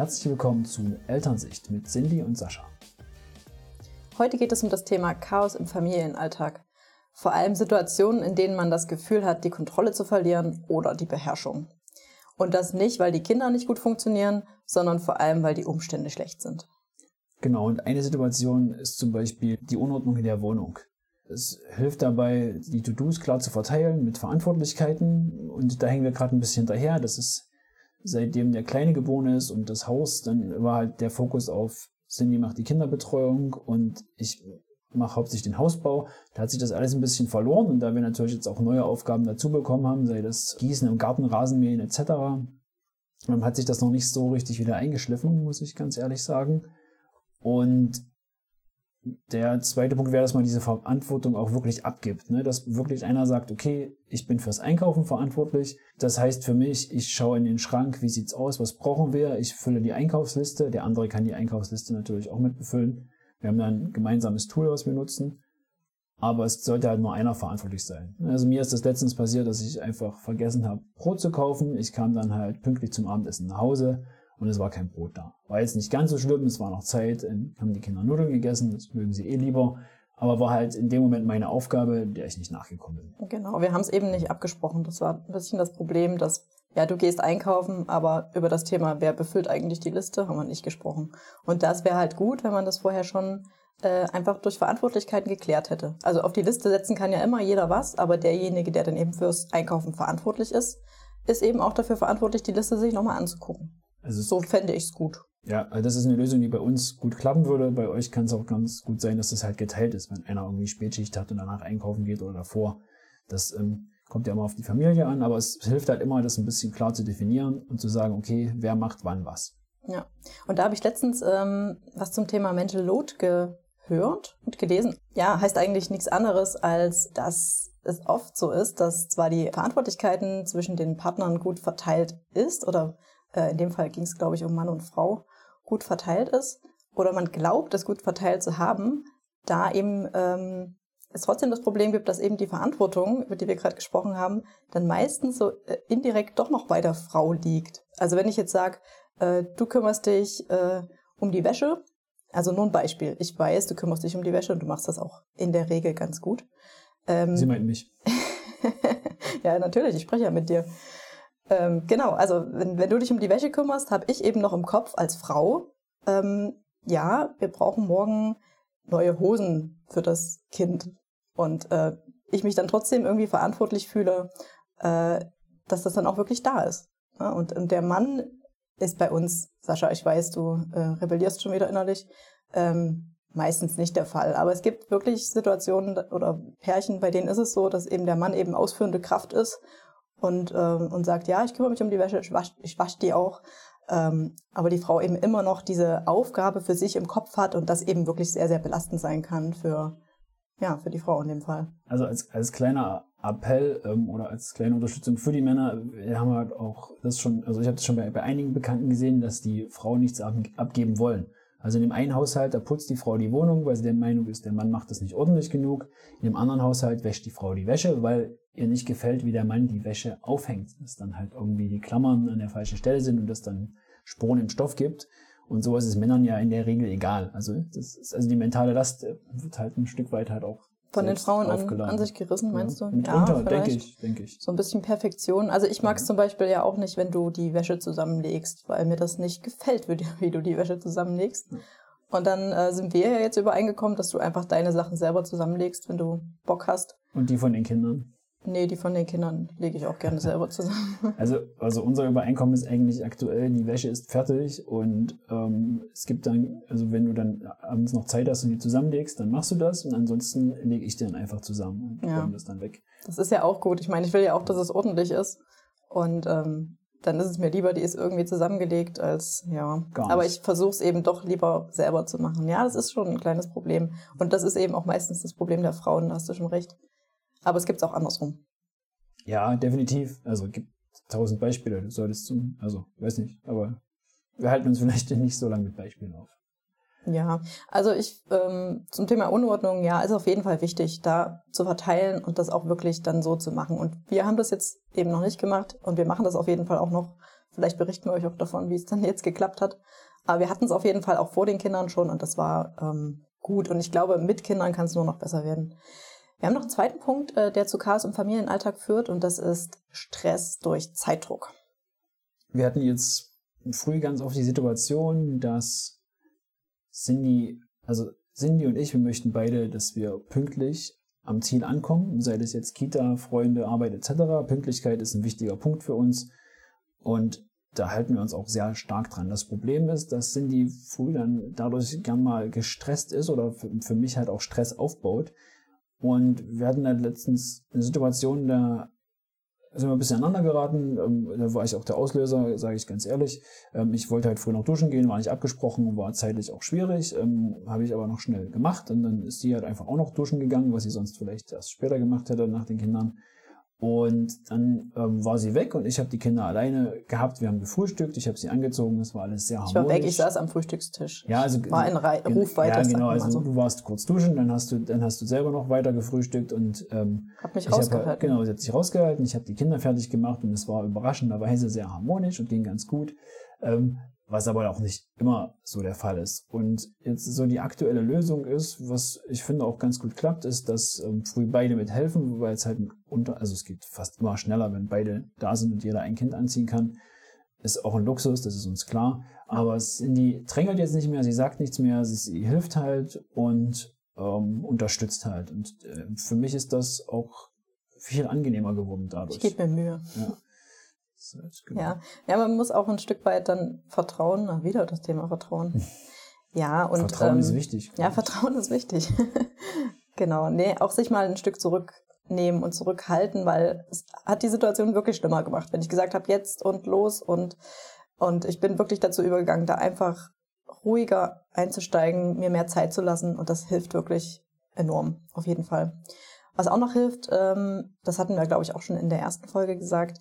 Herzlich willkommen zu Elternsicht mit Cindy und Sascha. Heute geht es um das Thema Chaos im Familienalltag. Vor allem Situationen, in denen man das Gefühl hat, die Kontrolle zu verlieren oder die Beherrschung. Und das nicht, weil die Kinder nicht gut funktionieren, sondern vor allem, weil die Umstände schlecht sind. Genau, und eine Situation ist zum Beispiel die Unordnung in der Wohnung. Es hilft dabei, die To-Dos klar zu verteilen mit Verantwortlichkeiten. Und da hängen wir gerade ein bisschen daher. Das ist seitdem der Kleine geboren ist und das Haus, dann war halt der Fokus auf Cindy macht die Kinderbetreuung und ich mache hauptsächlich den Hausbau. Da hat sich das alles ein bisschen verloren und da wir natürlich jetzt auch neue Aufgaben dazu bekommen haben, sei das Gießen im Garten, Rasenmähen etc., hat sich das noch nicht so richtig wieder eingeschliffen, muss ich ganz ehrlich sagen. Und der zweite Punkt wäre, dass man diese Verantwortung auch wirklich abgibt. Ne? Dass wirklich einer sagt, okay, ich bin fürs Einkaufen verantwortlich. Das heißt für mich, ich schaue in den Schrank, wie sieht's aus, was brauchen wir. Ich fülle die Einkaufsliste. Der andere kann die Einkaufsliste natürlich auch mitbefüllen. Wir haben dann ein gemeinsames Tool, was wir nutzen. Aber es sollte halt nur einer verantwortlich sein. Also mir ist das letztens passiert, dass ich einfach vergessen habe, Brot zu kaufen. Ich kam dann halt pünktlich zum Abendessen nach Hause und es war kein Brot da. War jetzt nicht ganz so schlimm, es war noch Zeit, haben die Kinder Nudeln gegessen, das mögen sie eh lieber, aber war halt in dem Moment meine Aufgabe, der ich nicht nachgekommen bin. Genau, wir haben es eben nicht abgesprochen. Das war ein bisschen das Problem, dass ja, du gehst einkaufen, aber über das Thema, wer befüllt eigentlich die Liste, haben wir nicht gesprochen. Und das wäre halt gut, wenn man das vorher schon äh, einfach durch Verantwortlichkeiten geklärt hätte. Also auf die Liste setzen kann ja immer jeder was, aber derjenige, der dann eben fürs Einkaufen verantwortlich ist, ist eben auch dafür verantwortlich, die Liste sich nochmal anzugucken. Also so fände ich es gut. Ja, also das ist eine Lösung, die bei uns gut klappen würde. Bei euch kann es auch ganz gut sein, dass das halt geteilt ist, wenn einer irgendwie Spätschicht hat und danach einkaufen geht oder davor. Das ähm, kommt ja immer auf die Familie an, aber es hilft halt immer, das ein bisschen klar zu definieren und zu sagen, okay, wer macht wann was. Ja, und da habe ich letztens ähm, was zum Thema Mental Load gehört und gelesen. Ja, heißt eigentlich nichts anderes, als dass es oft so ist, dass zwar die Verantwortlichkeiten zwischen den Partnern gut verteilt ist oder äh, in dem Fall ging es, glaube ich, um Mann und Frau, gut verteilt ist oder man glaubt, es gut verteilt zu haben, da eben ähm, es trotzdem das Problem gibt, dass eben die Verantwortung, über die wir gerade gesprochen haben, dann meistens so äh, indirekt doch noch bei der Frau liegt. Also wenn ich jetzt sage, äh, du kümmerst dich äh, um die Wäsche, also nur ein Beispiel, ich weiß, du kümmerst dich um die Wäsche und du machst das auch in der Regel ganz gut. Ähm, Sie meinen mich. ja, natürlich, ich spreche ja mit dir. Ähm, genau, also wenn, wenn du dich um die Wäsche kümmerst, habe ich eben noch im Kopf als Frau, ähm, ja, wir brauchen morgen neue Hosen für das Kind. Und äh, ich mich dann trotzdem irgendwie verantwortlich fühle, äh, dass das dann auch wirklich da ist. Ja, und, und der Mann ist bei uns, Sascha, ich weiß, du äh, rebellierst schon wieder innerlich, ähm, meistens nicht der Fall. Aber es gibt wirklich Situationen oder Pärchen, bei denen ist es so, dass eben der Mann eben ausführende Kraft ist und, ähm, und sagt, ja, ich kümmere mich um die Wäsche, ich wasche ich wasch die auch. Ähm, aber die Frau eben immer noch diese Aufgabe für sich im Kopf hat und das eben wirklich sehr, sehr belastend sein kann für, ja, für die Frau in dem Fall. Also als, als kleiner Appell ähm, oder als kleine Unterstützung für die Männer, wir haben halt auch das schon, also ich habe das schon bei, bei einigen Bekannten gesehen, dass die Frauen nichts ab, abgeben wollen. Also in dem einen Haushalt, da putzt die Frau die Wohnung, weil sie der Meinung ist, der Mann macht das nicht ordentlich genug. In dem anderen Haushalt wäscht die Frau die Wäsche, weil ihr nicht gefällt, wie der Mann die Wäsche aufhängt. Dass dann halt irgendwie die Klammern an der falschen Stelle sind und das dann Spuren im Stoff gibt. Und sowas ist Männern ja in der Regel egal. Also das ist, also die mentale Last wird halt ein Stück weit halt auch von den Frauen an, an, sich gerissen, meinst ja. du? Mitunter, ja, denke ich, denke ich. So ein bisschen Perfektion. Also ich mag es ja. zum Beispiel ja auch nicht, wenn du die Wäsche zusammenlegst, weil mir das nicht gefällt, wie du die Wäsche zusammenlegst. Ja. Und dann äh, sind wir ja jetzt übereingekommen, dass du einfach deine Sachen selber zusammenlegst, wenn du Bock hast. Und die von den Kindern? Nee, die von den Kindern lege ich auch gerne selber zusammen. Also, also unser Übereinkommen ist eigentlich aktuell, die Wäsche ist fertig und ähm, es gibt dann, also wenn du dann abends noch Zeit hast und die zusammenlegst, dann machst du das und ansonsten lege ich die dann einfach zusammen und ja. das dann weg. Das ist ja auch gut. Ich meine, ich will ja auch, dass es ordentlich ist. Und ähm, dann ist es mir lieber, die ist irgendwie zusammengelegt, als ja. Gar nicht. Aber ich versuche es eben doch lieber selber zu machen. Ja, das ist schon ein kleines Problem. Und das ist eben auch meistens das Problem der Frauen, da hast du schon recht. Aber es gibt es auch andersrum. Ja, definitiv. Also gibt tausend Beispiele. Du solltest zum, also weiß nicht, aber wir halten uns vielleicht nicht so lange mit Beispielen auf. Ja, also ich ähm, zum Thema Unordnung, ja, ist auf jeden Fall wichtig, da zu verteilen und das auch wirklich dann so zu machen. Und wir haben das jetzt eben noch nicht gemacht und wir machen das auf jeden Fall auch noch Vielleicht berichten wir euch auch davon, wie es dann jetzt geklappt hat. Aber wir hatten es auf jeden Fall auch vor den Kindern schon und das war ähm, gut. Und ich glaube, mit Kindern kann es nur noch besser werden. Wir haben noch einen zweiten Punkt, äh, der zu Chaos im Familienalltag führt und das ist Stress durch Zeitdruck. Wir hatten jetzt früh ganz oft die Situation, dass Cindy, also Cindy und ich, wir möchten beide, dass wir pünktlich am Ziel ankommen, sei das jetzt Kita, Freunde, Arbeit etc. Pünktlichkeit ist ein wichtiger Punkt für uns und da halten wir uns auch sehr stark dran. Das Problem ist, dass Cindy früh dann dadurch gern mal gestresst ist oder für mich halt auch Stress aufbaut. Und wir hatten dann letztens eine Situation, da sind wir ein bisschen aneinander geraten. Ähm, da war ich auch der Auslöser, sage ich ganz ehrlich. Ähm, ich wollte halt früh noch duschen gehen, war nicht abgesprochen, war zeitlich auch schwierig. Ähm, Habe ich aber noch schnell gemacht. Und dann ist sie halt einfach auch noch duschen gegangen, was sie sonst vielleicht erst später gemacht hätte nach den Kindern. Und dann ähm, war sie weg und ich habe die Kinder alleine gehabt. Wir haben gefrühstückt, ich habe sie angezogen, es war alles sehr harmonisch. Ich war weg, ich saß am Frühstückstisch. Ja, also war in Re Rufweite. Ja, genau. Also so. du warst kurz duschen, dann hast du, dann hast du selber noch weiter gefrühstückt und ähm, hab mich ich rausgehalten. Hab, genau, sie hat sich rausgehalten. Ich habe die Kinder fertig gemacht und es war überraschenderweise sehr harmonisch und ging ganz gut. Ähm, was aber auch nicht immer so der Fall ist. Und jetzt so die aktuelle Lösung ist, was ich finde auch ganz gut klappt, ist, dass ähm, früh beide mithelfen, weil es halt unter, also es geht fast immer schneller, wenn beide da sind und jeder ein Kind anziehen kann. Ist auch ein Luxus, das ist uns klar. Aber Cindy drängelt jetzt nicht mehr, sie sagt nichts mehr, sie, sie hilft halt und ähm, unterstützt halt. Und äh, für mich ist das auch viel angenehmer geworden dadurch. Ich gebe mir Mühe. Ja. Genau. Ja. ja, man muss auch ein Stück weit dann vertrauen. Na, wieder das Thema Vertrauen. Ja, und. Vertrauen ähm, ist wichtig. Ja, Vertrauen ist wichtig. genau. Nee, auch sich mal ein Stück zurücknehmen und zurückhalten, weil es hat die Situation wirklich schlimmer gemacht. Wenn ich gesagt habe, jetzt und los und, und ich bin wirklich dazu übergegangen, da einfach ruhiger einzusteigen, mir mehr Zeit zu lassen und das hilft wirklich enorm, auf jeden Fall. Was auch noch hilft, ähm, das hatten wir, glaube ich, auch schon in der ersten Folge gesagt,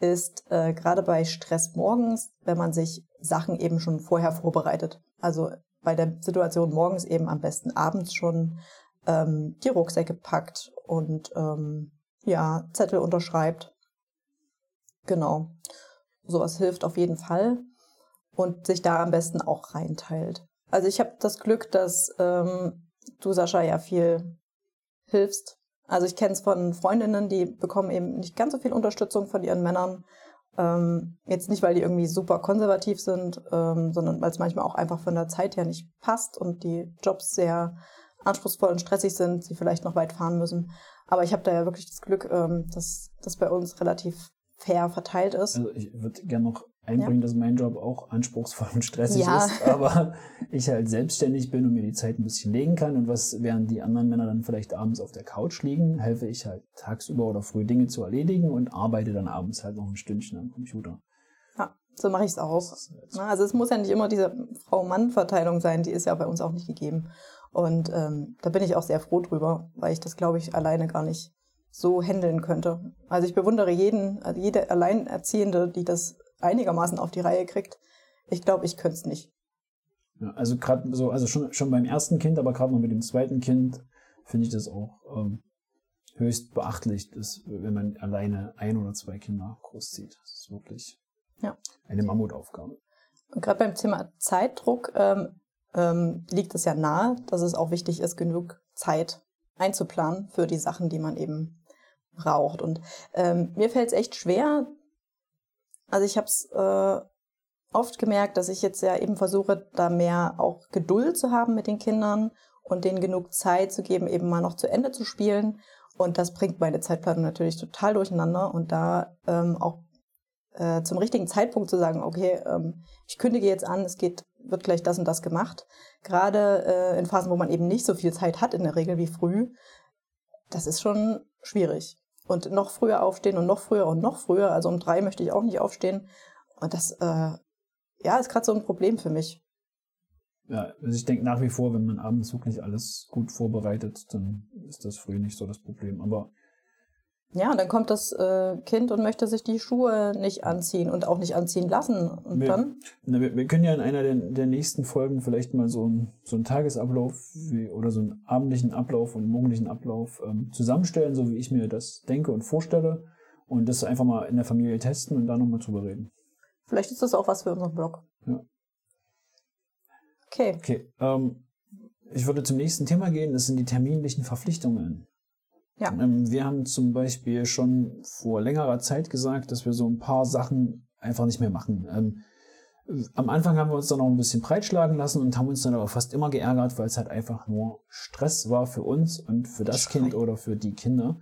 ist äh, gerade bei Stress morgens, wenn man sich Sachen eben schon vorher vorbereitet. Also bei der Situation morgens eben am besten abends schon ähm, die Rucksäcke packt und ähm, ja, Zettel unterschreibt. Genau. Sowas hilft auf jeden Fall. Und sich da am besten auch reinteilt. Also ich habe das Glück, dass ähm, du, Sascha, ja viel hilfst also ich kenne es von Freundinnen, die bekommen eben nicht ganz so viel Unterstützung von ihren Männern. Ähm, jetzt nicht, weil die irgendwie super konservativ sind, ähm, sondern weil es manchmal auch einfach von der Zeit her nicht passt und die Jobs sehr anspruchsvoll und stressig sind, sie vielleicht noch weit fahren müssen. Aber ich habe da ja wirklich das Glück, ähm, dass das bei uns relativ fair verteilt ist. Also ich würde gerne noch einbringen, ja. dass mein Job auch anspruchsvoll und stressig ja. ist, aber ich halt selbstständig bin und mir die Zeit ein bisschen legen kann und was während die anderen Männer dann vielleicht abends auf der Couch liegen, helfe ich halt tagsüber oder früh Dinge zu erledigen und arbeite dann abends halt noch ein Stündchen am Computer. Ja, so mache ich es auch. Also es muss ja nicht immer diese Frau-Mann-Verteilung sein, die ist ja bei uns auch nicht gegeben. Und ähm, da bin ich auch sehr froh drüber, weil ich das, glaube ich, alleine gar nicht so handeln könnte. Also ich bewundere jeden, also jede Alleinerziehende, die das einigermaßen auf die Reihe kriegt. Ich glaube, ich könnte es nicht. Ja, also gerade so, also schon, schon beim ersten Kind, aber gerade noch mit dem zweiten Kind finde ich das auch ähm, höchst beachtlich, dass, wenn man alleine ein oder zwei Kinder großzieht. Das ist wirklich ja. eine Mammutaufgabe. Und gerade beim Thema Zeitdruck ähm, ähm, liegt es ja nahe, dass es auch wichtig ist, genug Zeit einzuplanen für die Sachen, die man eben braucht. Und ähm, mir fällt es echt schwer, also ich habe es äh, oft gemerkt, dass ich jetzt ja eben versuche, da mehr auch Geduld zu haben mit den Kindern und denen genug Zeit zu geben, eben mal noch zu Ende zu spielen. Und das bringt meine Zeitplanung natürlich total durcheinander. Und da ähm, auch äh, zum richtigen Zeitpunkt zu sagen, okay, ähm, ich kündige jetzt an, es geht, wird gleich das und das gemacht. Gerade äh, in Phasen, wo man eben nicht so viel Zeit hat in der Regel wie früh, das ist schon schwierig und noch früher aufstehen und noch früher und noch früher. Also um drei möchte ich auch nicht aufstehen. Und das, äh, ja, ist gerade so ein Problem für mich. Ja, also ich denke nach wie vor, wenn man abends wirklich alles gut vorbereitet, dann ist das früh nicht so das Problem. Aber ja, und dann kommt das äh, Kind und möchte sich die Schuhe nicht anziehen und auch nicht anziehen lassen. Und wir, dann? Na, wir, wir, können ja in einer der, der nächsten Folgen vielleicht mal so, ein, so einen Tagesablauf wie, oder so einen abendlichen Ablauf und morgendlichen Ablauf ähm, zusammenstellen, so wie ich mir das denke und vorstelle. Und das einfach mal in der Familie testen und da nochmal drüber reden. Vielleicht ist das auch was für unseren Blog. Ja. Okay. Okay, ähm, ich würde zum nächsten Thema gehen, das sind die terminlichen Verpflichtungen. Ja. Ähm, wir haben zum Beispiel schon vor längerer Zeit gesagt, dass wir so ein paar Sachen einfach nicht mehr machen. Ähm, am Anfang haben wir uns dann noch ein bisschen breitschlagen lassen und haben uns dann aber fast immer geärgert, weil es halt einfach nur Stress war für uns und für das. Kind oder für die Kinder.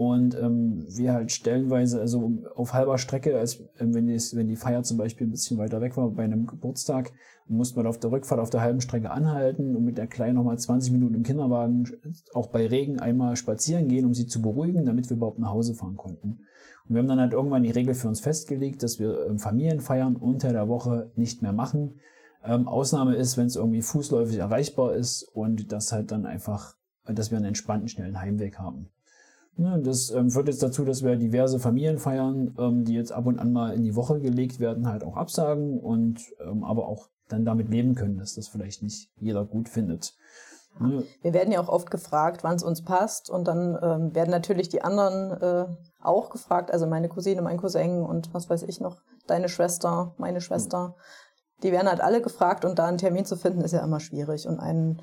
Und ähm, wir halt stellenweise, also auf halber Strecke, als ähm, wenn, die, wenn die Feier zum Beispiel ein bisschen weiter weg war, bei einem Geburtstag, mussten wir auf der Rückfahrt auf der halben Strecke anhalten und mit der Kleinen nochmal 20 Minuten im Kinderwagen, auch bei Regen, einmal spazieren gehen, um sie zu beruhigen, damit wir überhaupt nach Hause fahren konnten. Und wir haben dann halt irgendwann die Regel für uns festgelegt, dass wir ähm, Familienfeiern unter der Woche nicht mehr machen. Ähm, Ausnahme ist, wenn es irgendwie fußläufig erreichbar ist und das halt dann einfach, dass wir einen entspannten, schnellen Heimweg haben. Ne, das ähm, führt jetzt dazu, dass wir diverse Familienfeiern, ähm, die jetzt ab und an mal in die Woche gelegt werden, halt auch absagen und ähm, aber auch dann damit leben können, dass das vielleicht nicht jeder gut findet. Ne, Wir werden ja auch oft gefragt, wann es uns passt. Und dann ähm, werden natürlich die anderen äh, auch gefragt, also meine Cousine, mein Cousin und was weiß ich noch, deine Schwester, meine Schwester. Die werden halt alle gefragt und da einen Termin zu finden, ist ja immer schwierig. Und einen,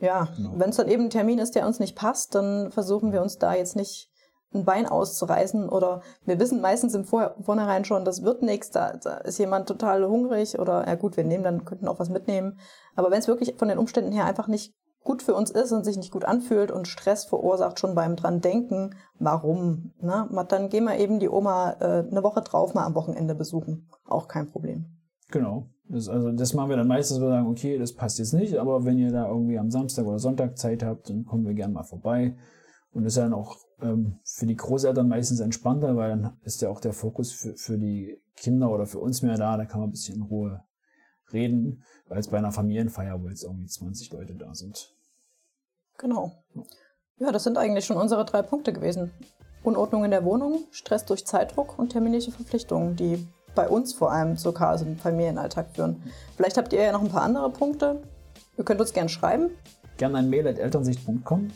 ja, Genau. wenn es dann eben ein Termin ist, der uns nicht passt, dann versuchen wir uns da jetzt nicht ein Bein auszureißen oder wir wissen meistens im Vor Vornherein schon, das wird nichts, da, da ist jemand total hungrig oder ja gut, wir nehmen dann, könnten auch was mitnehmen. Aber wenn es wirklich von den Umständen her einfach nicht gut für uns ist und sich nicht gut anfühlt und Stress verursacht schon beim dran denken, warum, ne? Dann gehen wir eben die Oma äh, eine Woche drauf mal am Wochenende besuchen. Auch kein Problem. Genau. Das, also das machen wir dann meistens, wir sagen, okay, das passt jetzt nicht, aber wenn ihr da irgendwie am Samstag oder Sonntag Zeit habt, dann kommen wir gerne mal vorbei. Und das ist dann auch ähm, für die Großeltern meistens entspannter, weil dann ist ja auch der Fokus für, für die Kinder oder für uns mehr da, da kann man ein bisschen in Ruhe reden, als bei einer Familienfeier, wo jetzt irgendwie 20 Leute da sind. Genau. Ja, das sind eigentlich schon unsere drei Punkte gewesen. Unordnung in der Wohnung, Stress durch Zeitdruck und terminliche Verpflichtungen, die bei uns vor allem zur Chaos im Familienalltag führen. Vielleicht habt ihr ja noch ein paar andere Punkte. Ihr könnt uns gerne schreiben. Gerne an mail.elternsicht.com.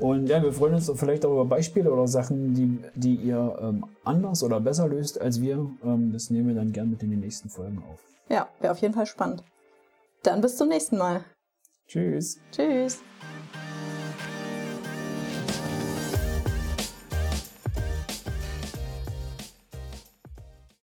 Und ja, wir freuen uns vielleicht auch über Beispiele oder Sachen, die, die ihr ähm, anders oder besser löst als wir. Ähm, das nehmen wir dann gerne mit in die nächsten Folgen auf. Ja, wäre auf jeden Fall spannend. Dann bis zum nächsten Mal. Tschüss. Tschüss.